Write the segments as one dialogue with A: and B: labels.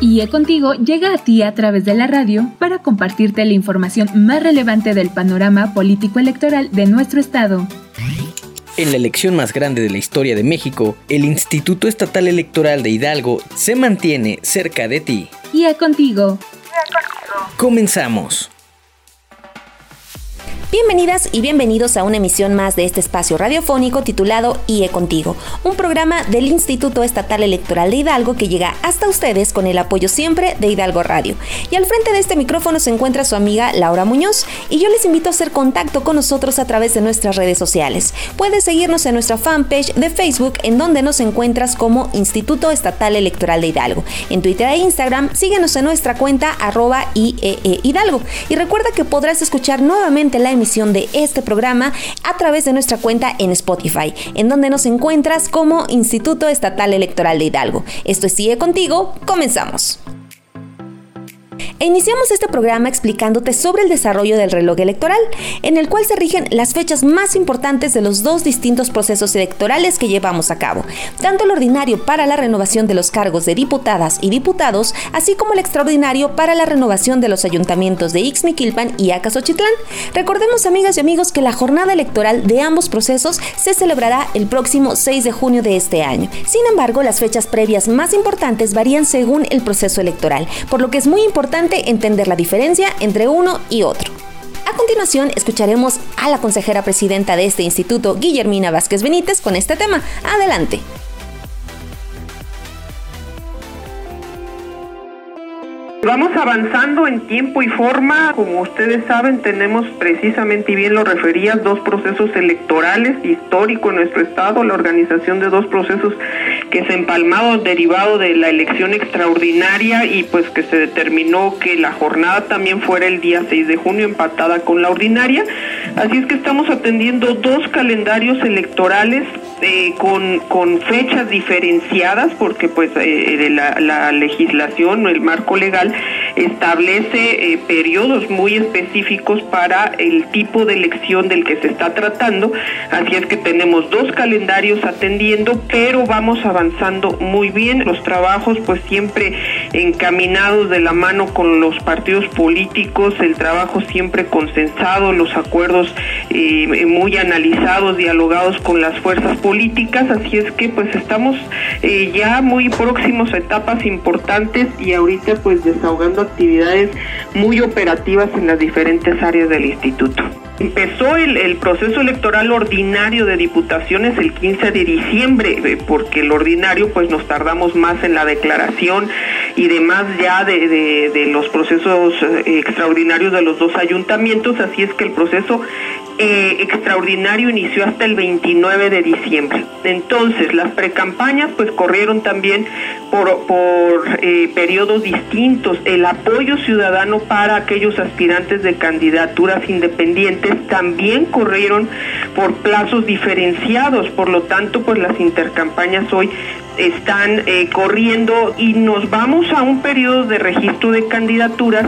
A: IE Contigo llega a ti a través de la radio para compartirte la información más relevante del panorama político electoral de nuestro estado.
B: En la elección más grande de la historia de México, el Instituto Estatal Electoral de Hidalgo se mantiene cerca de ti.
A: IE Contigo.
B: Comenzamos.
C: Bienvenidas y bienvenidos a una emisión más de este espacio radiofónico titulado IE Contigo, un programa del Instituto Estatal Electoral de Hidalgo que llega hasta ustedes con el apoyo siempre de Hidalgo Radio. Y al frente de este micrófono se encuentra su amiga Laura Muñoz y yo les invito a hacer contacto con nosotros a través de nuestras redes sociales. Puedes seguirnos en nuestra fanpage de Facebook en donde nos encuentras como Instituto Estatal Electoral de Hidalgo. En Twitter e Instagram síguenos en nuestra cuenta arroba IEE Hidalgo. Y recuerda que podrás escuchar nuevamente la emisión de este programa a través de nuestra cuenta en Spotify, en donde nos encuentras como Instituto Estatal Electoral de Hidalgo. Esto es Sigue Contigo, comenzamos. E iniciamos este programa explicándote sobre el desarrollo del reloj electoral, en el cual se rigen las fechas más importantes de los dos distintos procesos electorales que llevamos a cabo, tanto el ordinario para la renovación de los cargos de diputadas y diputados, así como el extraordinario para la renovación de los ayuntamientos de Ixmiquilpan y Acasochitlán. Recordemos, amigas y amigos, que la jornada electoral de ambos procesos se celebrará el próximo 6 de junio de este año. Sin embargo, las fechas previas más importantes varían según el proceso electoral, por lo que es muy importante entender la diferencia entre uno y otro. A continuación, escucharemos a la consejera presidenta de este instituto, Guillermina Vázquez Benítez, con este tema. Adelante.
D: Vamos avanzando en tiempo y forma. Como ustedes saben, tenemos precisamente, y bien lo referías, dos procesos electorales históricos en nuestro estado, la organización de dos procesos que se empalmaron derivado de la elección extraordinaria y pues que se determinó que la jornada también fuera el día 6 de junio empatada con la ordinaria. Así es que estamos atendiendo dos calendarios electorales eh, con, con, fechas diferenciadas porque pues eh, la, la, legislación o el marco legal establece eh, periodos muy específicos para el tipo de elección del que se está tratando. Así es que tenemos dos calendarios atendiendo pero vamos avanzando muy bien. Los trabajos pues siempre encaminados de la mano con los partidos políticos el trabajo siempre consensado los acuerdos muy analizados dialogados con las fuerzas políticas políticas, así es que pues estamos eh, ya muy próximos a etapas importantes y ahorita pues desahogando actividades muy operativas en las diferentes áreas del instituto. Empezó el, proceso electoral ordinario de diputaciones el 15 de diciembre, eh, porque el ordinario pues nos tardamos más en la declaración y demás ya de, los procesos eh, extraordinarios de los dos ayuntamientos, así es que el proceso eh, extraordinario inició hasta el 29 de diciembre. Entonces, las precampañas pues corrieron también por, por eh, periodos distintos. El apoyo ciudadano para aquellos aspirantes de candidaturas independientes también corrieron por plazos diferenciados. Por lo tanto, pues las intercampañas hoy están eh, corriendo y nos vamos a un periodo de registro de candidaturas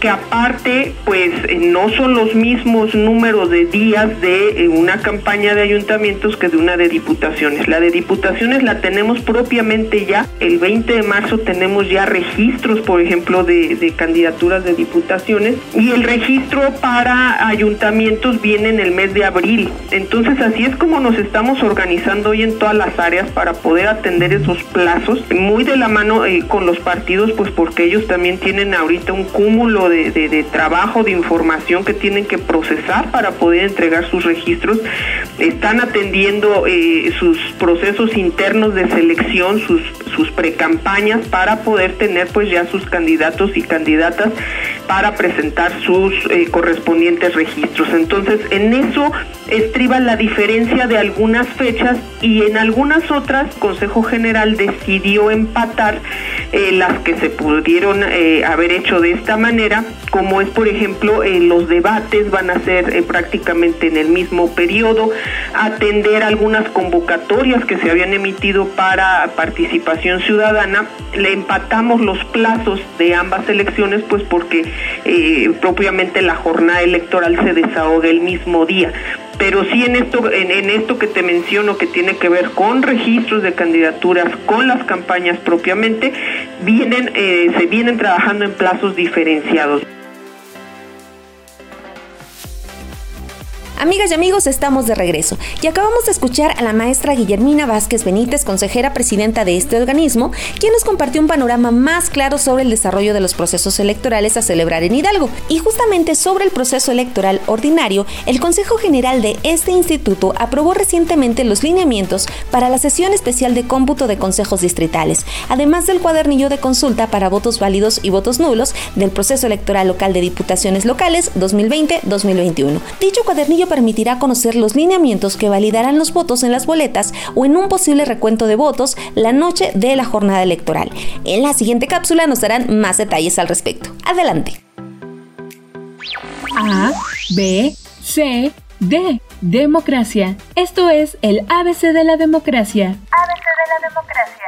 D: que aparte pues eh, no son los mismos números de días de eh, una campaña de ayuntamientos que de una de diputaciones. La de diputaciones la tenemos propiamente ya, el 20 de marzo tenemos ya registros, por ejemplo, de, candidaturas de diputaciones y el registro para ayuntamientos viene en el mes de abril. Entonces así es como nos estamos organizando hoy en todas las áreas para poder atender esos plazos, muy de la mano eh, con los partidos, pues porque ellos también tienen ahorita un cúmulo de, trabajo, de información que tienen que procesar para poder entregar sus registros. Están atendiendo eh, sus procesos internos de selección, sus, sus precampañas para poder tener pues ya sus candidatos y candidatas para presentar sus eh, correspondientes registros. Entonces, en eso estriba la diferencia de algunas fechas y en algunas otras Consejo General decidió empatar eh, las que se pudieron eh, haber hecho de esta manera, como es por ejemplo los debates van a ser prácticamente en el mismo periodo, atender algunas convocatorias que se habían emitido para participación ciudadana, le empatamos los plazos de ambas elecciones pues porque eh, propiamente la jornada electoral se desahoga el mismo día. pero sí en esto, en, esto que te menciono que tiene que ver con registros de candidaturas, con las campañas propiamente, vienen, eh, se vienen trabajando en plazos diferenciados.
C: Amigas y amigos, estamos de regreso y acabamos de escuchar a la maestra Guillermina Vázquez Benítez, consejera presidenta de este organismo, quien nos compartió un panorama más claro sobre el desarrollo de los procesos electorales a celebrar en Hidalgo. Y justamente sobre el proceso electoral ordinario, el Consejo General de este instituto aprobó recientemente los lineamientos para la sesión especial de cómputo de consejos distritales, además del cuadernillo de consulta para votos válidos y votos nulos del proceso electoral local de diputaciones locales 2020-2021. Dicho cuadernillo permitirá conocer los lineamientos que validarán los votos en las boletas o en un posible recuento de votos la noche de la jornada electoral. En la siguiente cápsula nos darán más detalles al respecto. Adelante.
A: A, B, C, D. Democracia. Esto es el ABC de la democracia. ABC de la democracia.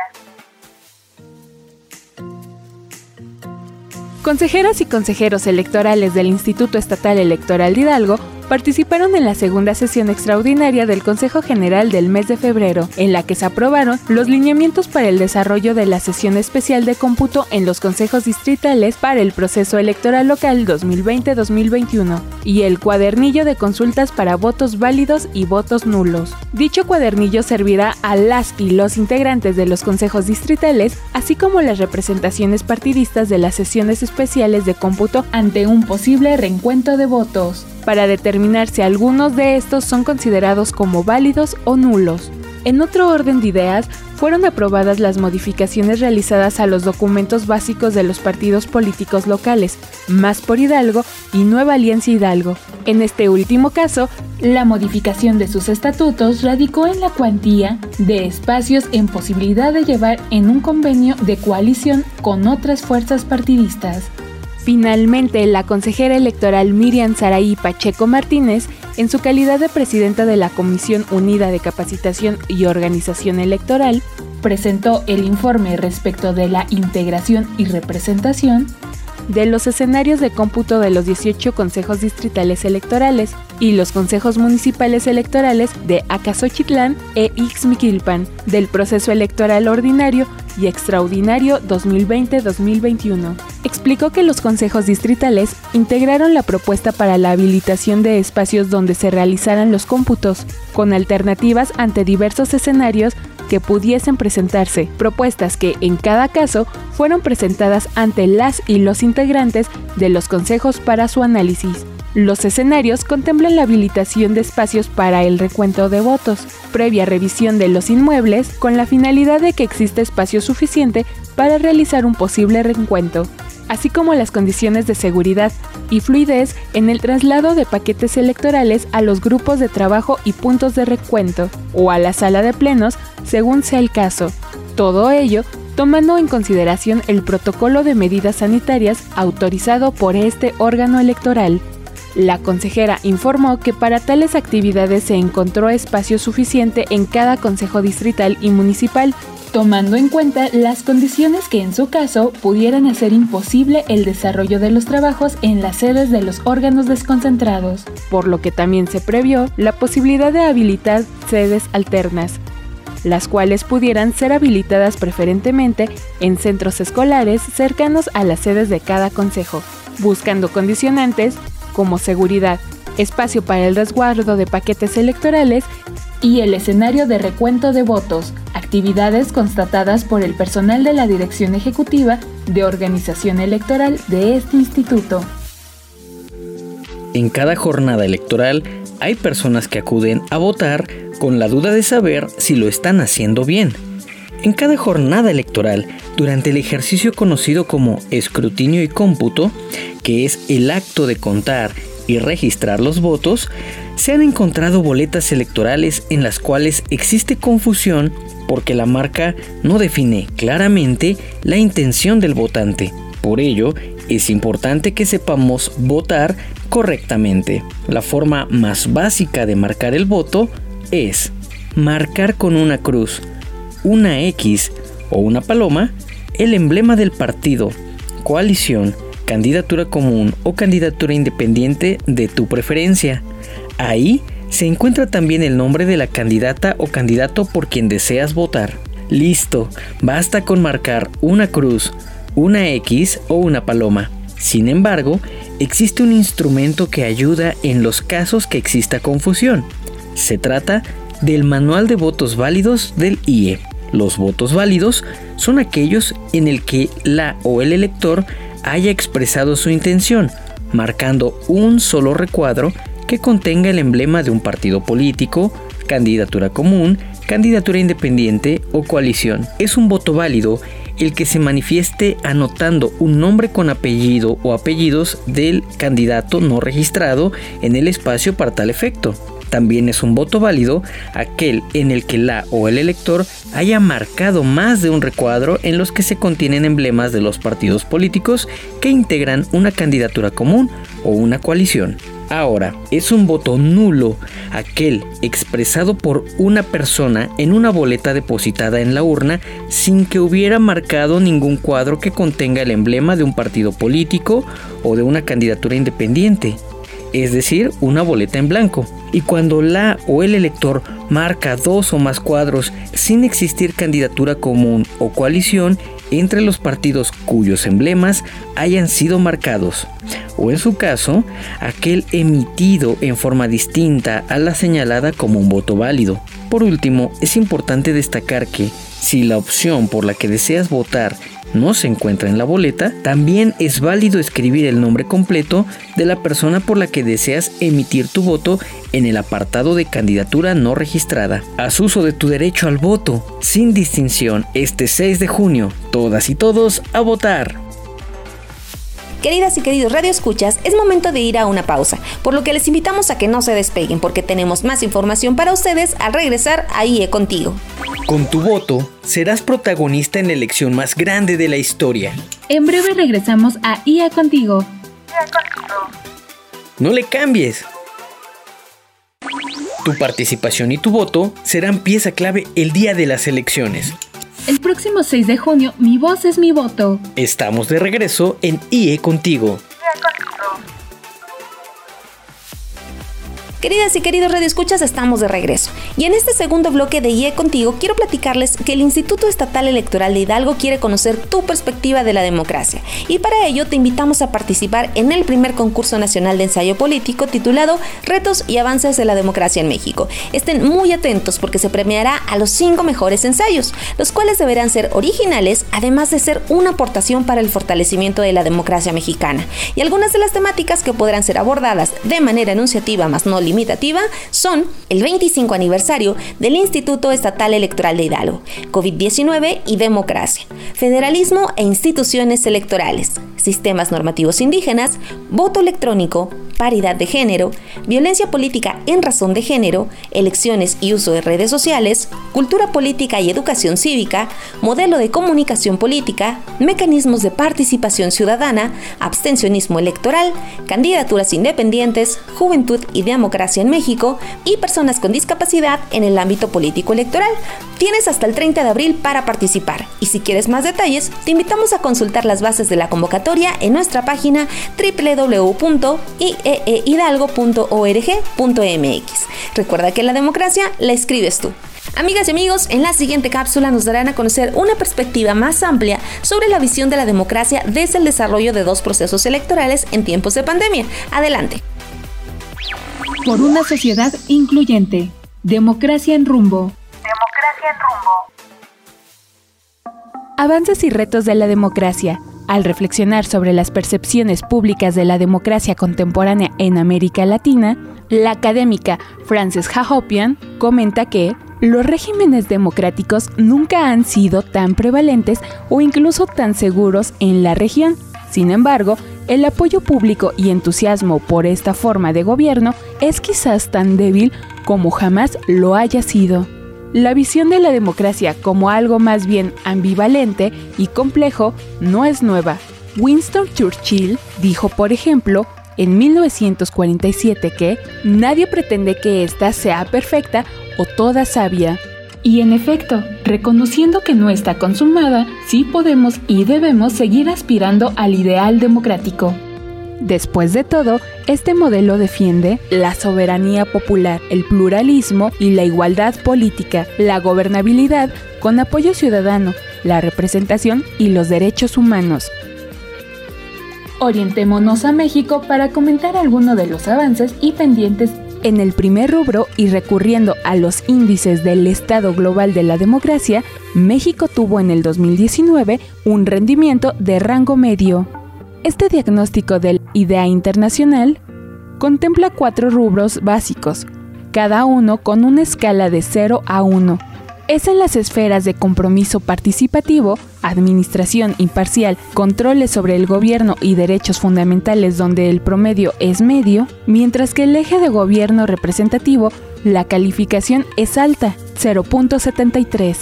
A: Consejeros y consejeros electorales del Instituto Estatal Electoral de Hidalgo participaron en la segunda sesión extraordinaria del Consejo General del mes de febrero, en la que se aprobaron los lineamientos para el desarrollo de la sesión especial de cómputo en los consejos distritales para el proceso electoral local 2020-2021 y el cuadernillo de consultas para votos válidos y votos nulos. Dicho cuadernillo servirá a las y los integrantes de los consejos distritales, así como las representaciones partidistas de las sesiones especiales de cómputo ante un posible reencuentro de votos para determinar si algunos de estos son considerados como válidos o nulos. En otro orden de ideas, fueron aprobadas las modificaciones realizadas a los documentos básicos de los partidos políticos locales, Más por Hidalgo y Nueva Alianza Hidalgo. En este último caso, la modificación de sus estatutos radicó en la cuantía de espacios en posibilidad de llevar en un convenio de coalición con otras fuerzas partidistas. Finalmente, la consejera electoral Miriam Saraí Pacheco Martínez, en su calidad de presidenta de la Comisión Unida de Capacitación y Organización Electoral, presentó el informe respecto de la integración y representación de los escenarios de cómputo de los 18 consejos distritales electorales y los consejos municipales electorales de Acasochitlán e Ixmiquilpan del proceso electoral ordinario y extraordinario 2020-2021. Explicó que los consejos distritales integraron la propuesta para la habilitación de espacios donde se realizaran los cómputos, con alternativas ante diversos escenarios pudiesen presentarse, propuestas que en cada caso fueron presentadas ante las y los integrantes de los consejos para su análisis. Los escenarios contemplan la habilitación de espacios para el recuento de votos, previa revisión de los inmuebles con la finalidad de que exista espacio suficiente para realizar un posible reencuentro, así como las condiciones de seguridad y fluidez en el traslado de paquetes electorales a los grupos de trabajo y puntos de recuento o a la sala de plenos según sea el caso. Todo ello tomando en consideración el protocolo de medidas sanitarias autorizado por este órgano electoral. La consejera informó que para tales actividades se encontró espacio suficiente en cada consejo distrital y municipal tomando en cuenta las condiciones que en su caso pudieran hacer imposible el desarrollo de los trabajos en las sedes de los órganos desconcentrados, por lo que también se previó la posibilidad de habilitar sedes alternas, las cuales pudieran ser habilitadas preferentemente en centros escolares cercanos a las sedes de cada consejo, buscando condicionantes como seguridad, espacio para el resguardo de paquetes electorales y el escenario de recuento de votos, actividades constatadas por el personal de la Dirección Ejecutiva de Organización Electoral de este instituto.
B: En cada jornada electoral hay personas que acuden a votar con la duda de saber si lo están haciendo bien. En cada jornada electoral, durante el ejercicio conocido como escrutinio y cómputo, que es el acto de contar y registrar los votos, se han encontrado boletas electorales en las cuales existe confusión porque la marca no define claramente la intención del votante. Por ello, es importante que sepamos votar correctamente. La forma más básica de marcar el voto es marcar con una cruz, una X o una paloma el emblema del partido, coalición, candidatura común o candidatura independiente de tu preferencia. Ahí se encuentra también el nombre de la candidata o candidato por quien deseas votar. Listo, basta con marcar una cruz, una X o una paloma. Sin embargo, existe un instrumento que ayuda en los casos que exista confusión. Se trata del Manual de Votos Válidos del IE. Los votos válidos son aquellos en el que la o el elector haya expresado su intención, marcando un solo recuadro que contenga el emblema de un partido político, candidatura común, candidatura independiente o coalición. Es un voto válido el que se manifieste anotando un nombre con apellido o apellidos del candidato no registrado en el espacio para tal efecto. También es un voto válido aquel en el que la o el elector haya marcado más de un recuadro en los que se contienen emblemas de los partidos políticos que integran una candidatura común o una coalición. Ahora, es un voto nulo aquel expresado por una persona en una boleta depositada en la urna sin que hubiera marcado ningún cuadro que contenga el emblema de un partido político o de una candidatura independiente es decir, una boleta en blanco. Y cuando la o el elector marca dos o más cuadros sin existir candidatura común o coalición entre los partidos cuyos emblemas hayan sido marcados, o en su caso, aquel emitido en forma distinta a la señalada como un voto válido. Por último, es importante destacar que si la opción por la que deseas votar no se encuentra en la boleta, también es válido escribir el nombre completo de la persona por la que deseas emitir tu voto en el apartado de candidatura no registrada. Haz uso de tu derecho al voto, sin distinción, este 6 de junio. Todas y todos a votar.
C: Queridas y queridos radioescuchas, es momento de ir a una pausa, por lo que les invitamos a que no se despeguen porque tenemos más información para ustedes al regresar a IE Contigo.
B: Con tu voto, serás protagonista en la elección más grande de la historia.
A: En breve regresamos a IE Contigo.
B: No le cambies. Tu participación y tu voto serán pieza clave el día de las elecciones.
A: El próximo 6 de junio, mi voz es mi voto.
B: Estamos de regreso en IE Contigo.
C: Queridas y queridos radioescuchas, estamos de regreso. Y en este segundo bloque de IE Contigo quiero platicarles que el Instituto Estatal Electoral de Hidalgo quiere conocer tu perspectiva de la democracia. Y para ello te invitamos a participar en el primer concurso nacional de ensayo político titulado Retos y Avances de la Democracia en México. Estén muy atentos porque se premiará a los cinco mejores ensayos, los cuales deberán ser originales, además de ser una aportación para el fortalecimiento de la democracia mexicana. Y algunas de las temáticas que podrán ser abordadas de manera enunciativa más no limitativa son el 25 aniversario del Instituto Estatal Electoral de Hidalgo, COVID-19 y democracia, federalismo e instituciones electorales, sistemas normativos indígenas, voto electrónico, paridad de género, violencia política en razón de género, elecciones y uso de redes sociales, cultura política y educación cívica, modelo de comunicación política, mecanismos de participación ciudadana, abstencionismo electoral, candidaturas independientes, juventud y democracia en México y personas con discapacidad en el ámbito político electoral. Tienes hasta el 30 de abril para participar y si quieres más detalles, te invitamos a consultar las bases de la convocatoria en nuestra página www.ieehidalgo.org.mx. Recuerda que la democracia la escribes tú. Amigas y amigos, en la siguiente cápsula nos darán a conocer una perspectiva más amplia sobre la visión de la democracia desde el desarrollo de dos procesos electorales en tiempos de pandemia. Adelante.
A: Por una sociedad incluyente. Democracia en rumbo.
E: Democracia en rumbo.
A: Avances y retos de la democracia. Al reflexionar sobre las percepciones públicas de la democracia contemporánea en América Latina, la académica Frances Hahopian comenta que los regímenes democráticos nunca han sido tan prevalentes o incluso tan seguros en la región. Sin embargo, el apoyo público y entusiasmo por esta forma de gobierno es quizás tan débil como jamás lo haya sido. La visión de la democracia como algo más bien ambivalente y complejo no es nueva. Winston Churchill dijo, por ejemplo, en 1947 que nadie pretende que ésta sea perfecta o toda sabia. Y en efecto, reconociendo que no está consumada, sí podemos y debemos seguir aspirando al ideal democrático. Después de todo, este modelo defiende la soberanía popular, el pluralismo y la igualdad política, la gobernabilidad con apoyo ciudadano, la representación y los derechos humanos. Orientémonos a México para comentar algunos de los avances y pendientes en el primer rubro y recurriendo a los índices del Estado Global de la Democracia, México tuvo en el 2019 un rendimiento de rango medio. Este diagnóstico del IDEA Internacional contempla cuatro rubros básicos, cada uno con una escala de 0 a 1. Es en las esferas de compromiso participativo, administración imparcial, controles sobre el gobierno y derechos fundamentales donde el promedio es medio, mientras que el eje de gobierno representativo, la calificación es alta, 0.73.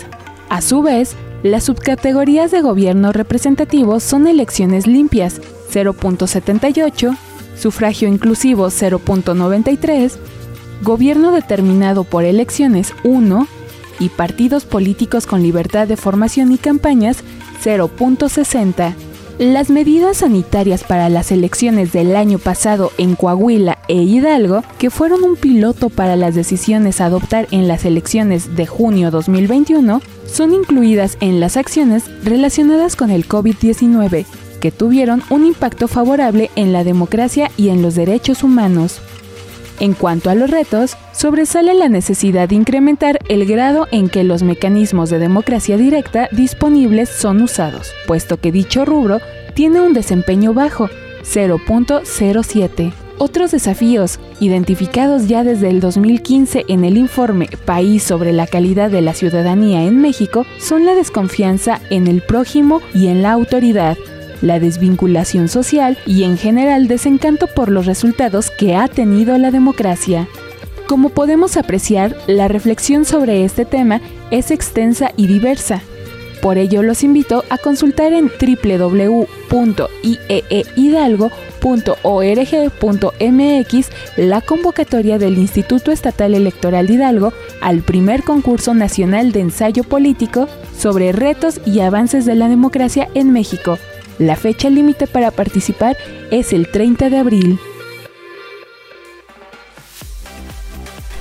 A: A su vez, las subcategorías de gobierno representativo son elecciones limpias, 0.78, sufragio inclusivo 0.93, gobierno determinado por elecciones 1 y partidos políticos con libertad de formación y campañas 0.60. Las medidas sanitarias para las elecciones del año pasado en Coahuila e Hidalgo, que fueron un piloto para las decisiones a adoptar en las elecciones de junio 2021, son incluidas en las acciones relacionadas con el COVID-19, que tuvieron un impacto favorable en la democracia y en los derechos humanos. En cuanto a los retos, sobresale la necesidad de incrementar el grado en que los mecanismos de democracia directa disponibles son usados, puesto que dicho rubro tiene un desempeño bajo, 0.07. Otros desafíos, identificados ya desde el 2015 en el informe País sobre la calidad de la ciudadanía en México, son la desconfianza en el prójimo y en la autoridad, la desvinculación social y en general desencanto por los resultados que ha tenido la democracia. Como podemos apreciar, la reflexión sobre este tema es extensa y diversa. Por ello los invito a consultar en www.ieehidalgo.org.mx la convocatoria del Instituto Estatal Electoral de Hidalgo al primer concurso nacional de ensayo político sobre retos y avances de la democracia en México, la fecha límite para participar es el 30 de abril.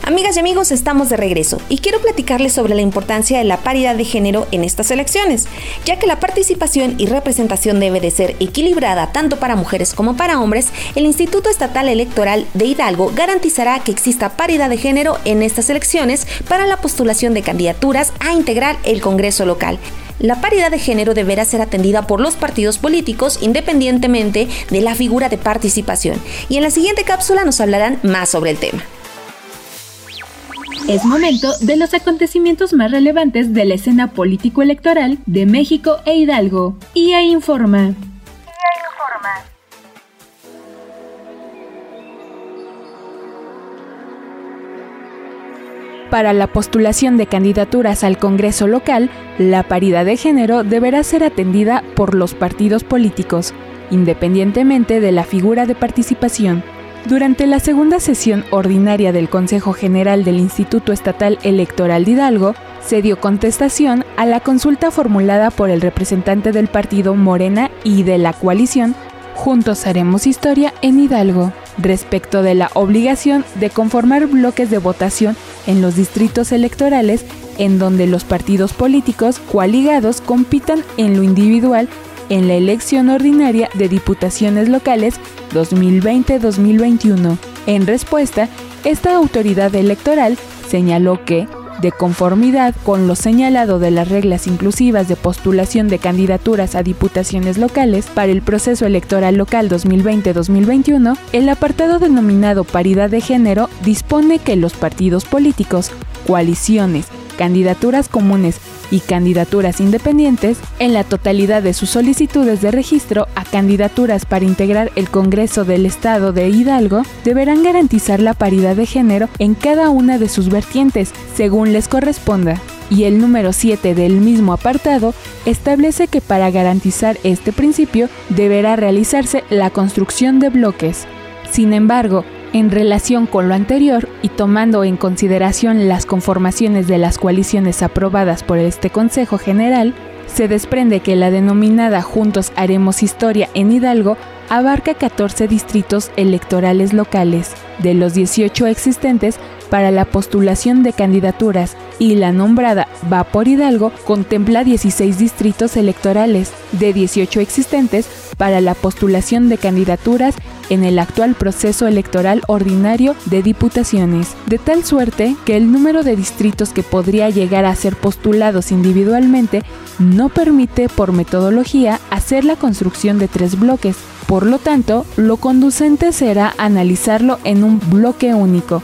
C: Amigas y amigos, estamos de regreso y quiero platicarles sobre la importancia de la paridad de género en estas elecciones, ya que la participación y representación debe de ser equilibrada tanto para mujeres como para hombres, el Instituto Estatal Electoral de Hidalgo garantizará que exista paridad de género en estas elecciones para la postulación de candidaturas a integrar el Congreso local. La paridad de género deberá ser atendida por los partidos políticos independientemente de la figura de participación. Y en la siguiente cápsula nos hablarán más sobre el tema.
A: Es momento de los acontecimientos más relevantes de la escena político-electoral de México e Hidalgo. IA informa. Para la postulación de candidaturas al Congreso local, la paridad de género deberá ser atendida por los partidos políticos, independientemente de la figura de participación. Durante la segunda sesión ordinaria del Consejo General del Instituto Estatal Electoral de Hidalgo, se dio contestación a la consulta formulada por el representante del partido Morena y de la coalición Juntos Haremos Historia en Hidalgo, respecto de la obligación de conformar bloques de votación en los distritos electorales en donde los partidos políticos coaligados compitan en lo individual en la elección ordinaria de diputaciones locales 2020-2021. En respuesta, esta autoridad electoral señaló que de conformidad con lo señalado de las reglas inclusivas de postulación de candidaturas a diputaciones locales para el proceso electoral local 2020-2021, el apartado denominado paridad de género dispone que los partidos políticos, coaliciones, candidaturas comunes y candidaturas independientes, en la totalidad de sus solicitudes de registro a candidaturas para integrar el Congreso del Estado de Hidalgo, deberán garantizar la paridad de género en cada una de sus vertientes, según les corresponda. Y el número 7 del mismo apartado establece que para garantizar este principio deberá realizarse la construcción de bloques. Sin embargo, en relación con lo anterior y tomando en consideración las conformaciones de las coaliciones aprobadas por este Consejo General, se desprende que la denominada Juntos Haremos Historia en Hidalgo abarca 14 distritos electorales locales, de los 18 existentes para la postulación de candidaturas y la nombrada Va por Hidalgo contempla 16 distritos electorales de 18 existentes para la postulación de candidaturas en el actual proceso electoral ordinario de diputaciones, de tal suerte que el número de distritos que podría llegar a ser postulados individualmente no permite por metodología hacer la construcción de tres bloques. Por lo tanto, lo conducente será analizarlo en un bloque único,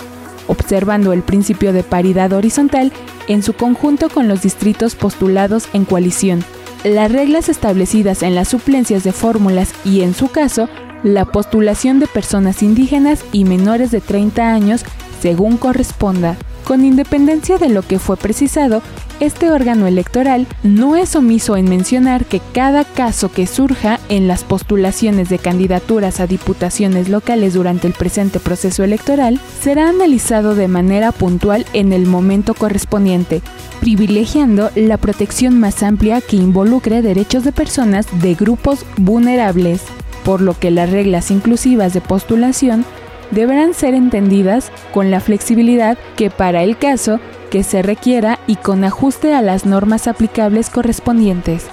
A: observando el principio de paridad horizontal en su conjunto con los distritos postulados en coalición. Las reglas establecidas en las suplencias de fórmulas y, en su caso, la postulación de personas indígenas y menores de 30 años según corresponda. Con independencia de lo que fue precisado, este órgano electoral no es omiso en mencionar que cada caso que surja en las postulaciones de candidaturas a diputaciones locales durante el presente proceso electoral será analizado de manera puntual en el momento correspondiente, privilegiando la protección más amplia que involucre derechos de personas de grupos vulnerables, por lo que las reglas inclusivas de postulación deberán ser entendidas con la flexibilidad que para el caso que se requiera y con ajuste a las normas aplicables correspondientes.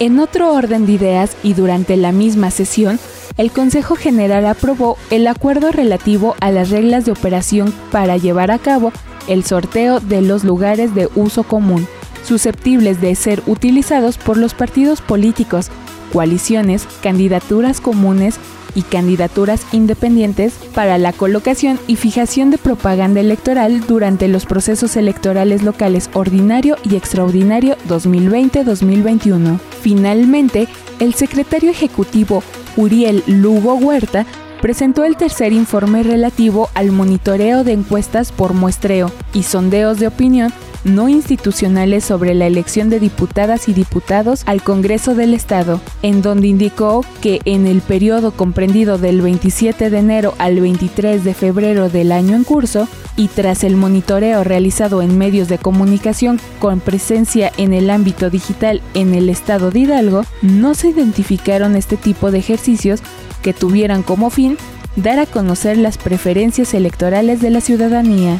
A: En otro orden de ideas y durante la misma sesión, el Consejo General aprobó el acuerdo relativo a las reglas de operación para llevar a cabo el sorteo de los lugares de uso común, susceptibles de ser utilizados por los partidos políticos, coaliciones, candidaturas comunes y candidaturas independientes para la colocación y fijación de propaganda electoral durante los procesos electorales locales ordinario y extraordinario 2020-2021. Finalmente, el secretario ejecutivo Uriel Lugo Huerta presentó el tercer informe relativo al monitoreo de encuestas por muestreo y sondeos de opinión no institucionales sobre la elección de diputadas y diputados al Congreso del Estado, en donde indicó que en el periodo comprendido del 27 de enero al 23 de febrero del año en curso, y tras el monitoreo realizado en medios de comunicación con presencia en el ámbito digital en el estado de Hidalgo, no se identificaron este tipo de ejercicios que tuvieran como fin dar a conocer las preferencias electorales de la ciudadanía.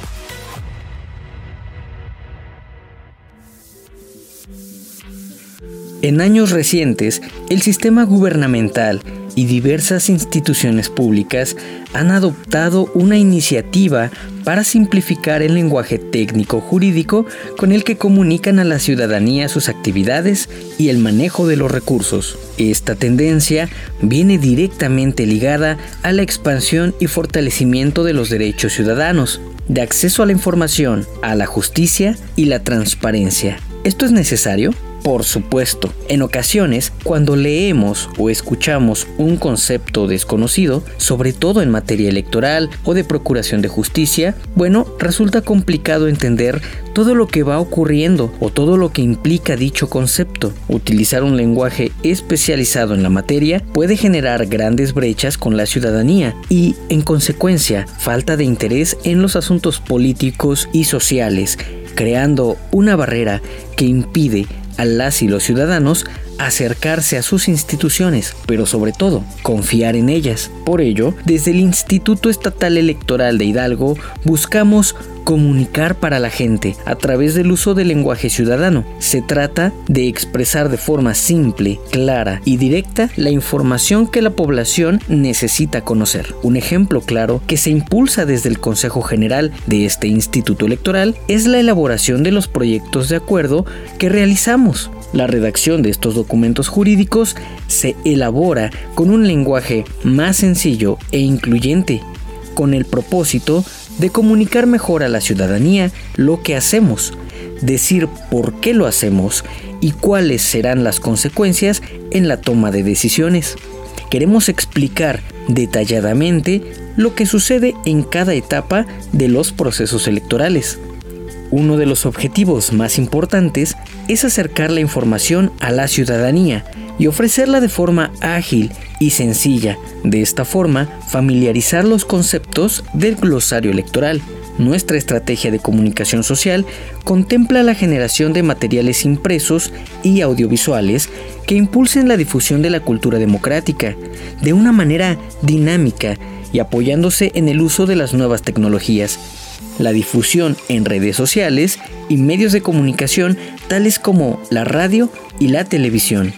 B: En años recientes, el sistema gubernamental y diversas instituciones públicas han adoptado una iniciativa para simplificar el lenguaje técnico jurídico con el que comunican a la ciudadanía sus actividades y el manejo de los recursos. Esta tendencia viene directamente ligada a la expansión y fortalecimiento de los derechos ciudadanos, de acceso a la información, a la justicia y la transparencia. ¿Esto es necesario? Por supuesto, en ocasiones, cuando leemos o escuchamos un concepto desconocido, sobre todo en materia electoral o de procuración de justicia, bueno, resulta complicado entender todo lo que va ocurriendo o todo lo que implica dicho concepto. Utilizar un lenguaje especializado en la materia puede generar grandes brechas con la ciudadanía y, en consecuencia, falta de interés en los asuntos políticos y sociales, creando una barrera que impide a las y los ciudadanos acercarse a sus instituciones, pero sobre todo confiar en ellas. Por ello, desde el Instituto Estatal Electoral de Hidalgo buscamos comunicar para la gente a través del uso del lenguaje ciudadano. Se trata de expresar de forma simple, clara y directa la información que la población necesita conocer. Un ejemplo claro que se impulsa desde el Consejo General de este Instituto Electoral es la elaboración de los proyectos de acuerdo que realizamos. La redacción de estos documentos jurídicos se elabora con un lenguaje más sencillo e incluyente, con el propósito de comunicar mejor a la ciudadanía lo que hacemos, decir por qué lo hacemos y cuáles serán las consecuencias en la toma de decisiones. Queremos explicar detalladamente lo que sucede en cada etapa de los procesos electorales. Uno de los objetivos más importantes es acercar la información a la ciudadanía y ofrecerla de forma ágil y sencilla. De esta forma, familiarizar los conceptos del glosario electoral. Nuestra estrategia de comunicación social contempla la generación de materiales impresos y audiovisuales que impulsen la difusión de la cultura democrática de una manera dinámica y apoyándose en el uso de las nuevas tecnologías, la difusión en redes sociales y medios de comunicación tales como la radio y la televisión.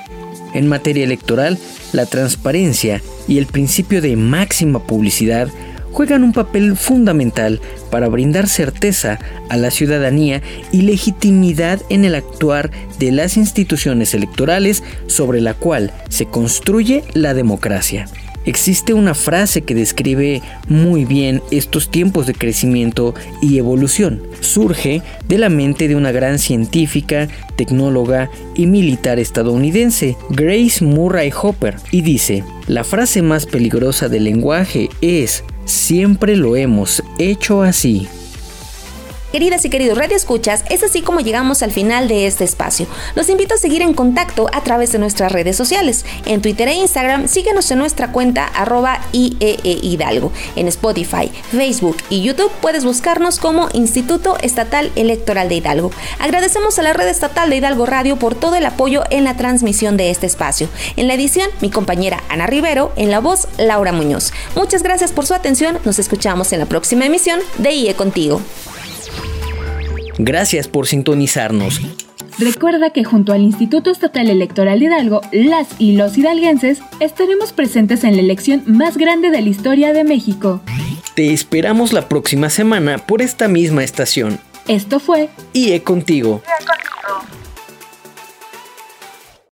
B: En materia electoral, la transparencia y el principio de máxima publicidad juegan un papel fundamental para brindar certeza a la ciudadanía y legitimidad en el actuar de las instituciones electorales sobre la cual se construye la democracia. Existe una frase que describe muy bien estos tiempos de crecimiento y evolución. Surge de la mente de una gran científica, tecnóloga y militar estadounidense, Grace Murray Hopper, y dice, la frase más peligrosa del lenguaje es, siempre lo hemos hecho así.
C: Queridas y queridos radioescuchas, es así como llegamos al final de este espacio. Los invito a seguir en contacto a través de nuestras redes sociales. En Twitter e Instagram, síguenos en nuestra cuenta arroba IEE e Hidalgo. En Spotify, Facebook y YouTube puedes buscarnos como Instituto Estatal Electoral de Hidalgo. Agradecemos a la red estatal de Hidalgo Radio por todo el apoyo en la transmisión de este espacio. En la edición, mi compañera Ana Rivero, en la voz, Laura Muñoz. Muchas gracias por su atención. Nos escuchamos en la próxima emisión de IE Contigo.
B: Gracias por sintonizarnos.
A: Recuerda que junto al Instituto Estatal Electoral Hidalgo, las y los hidalguenses estaremos presentes en la elección más grande de la historia de México.
B: Te esperamos la próxima semana por esta misma estación.
A: Esto fue
B: IE contigo.
C: contigo.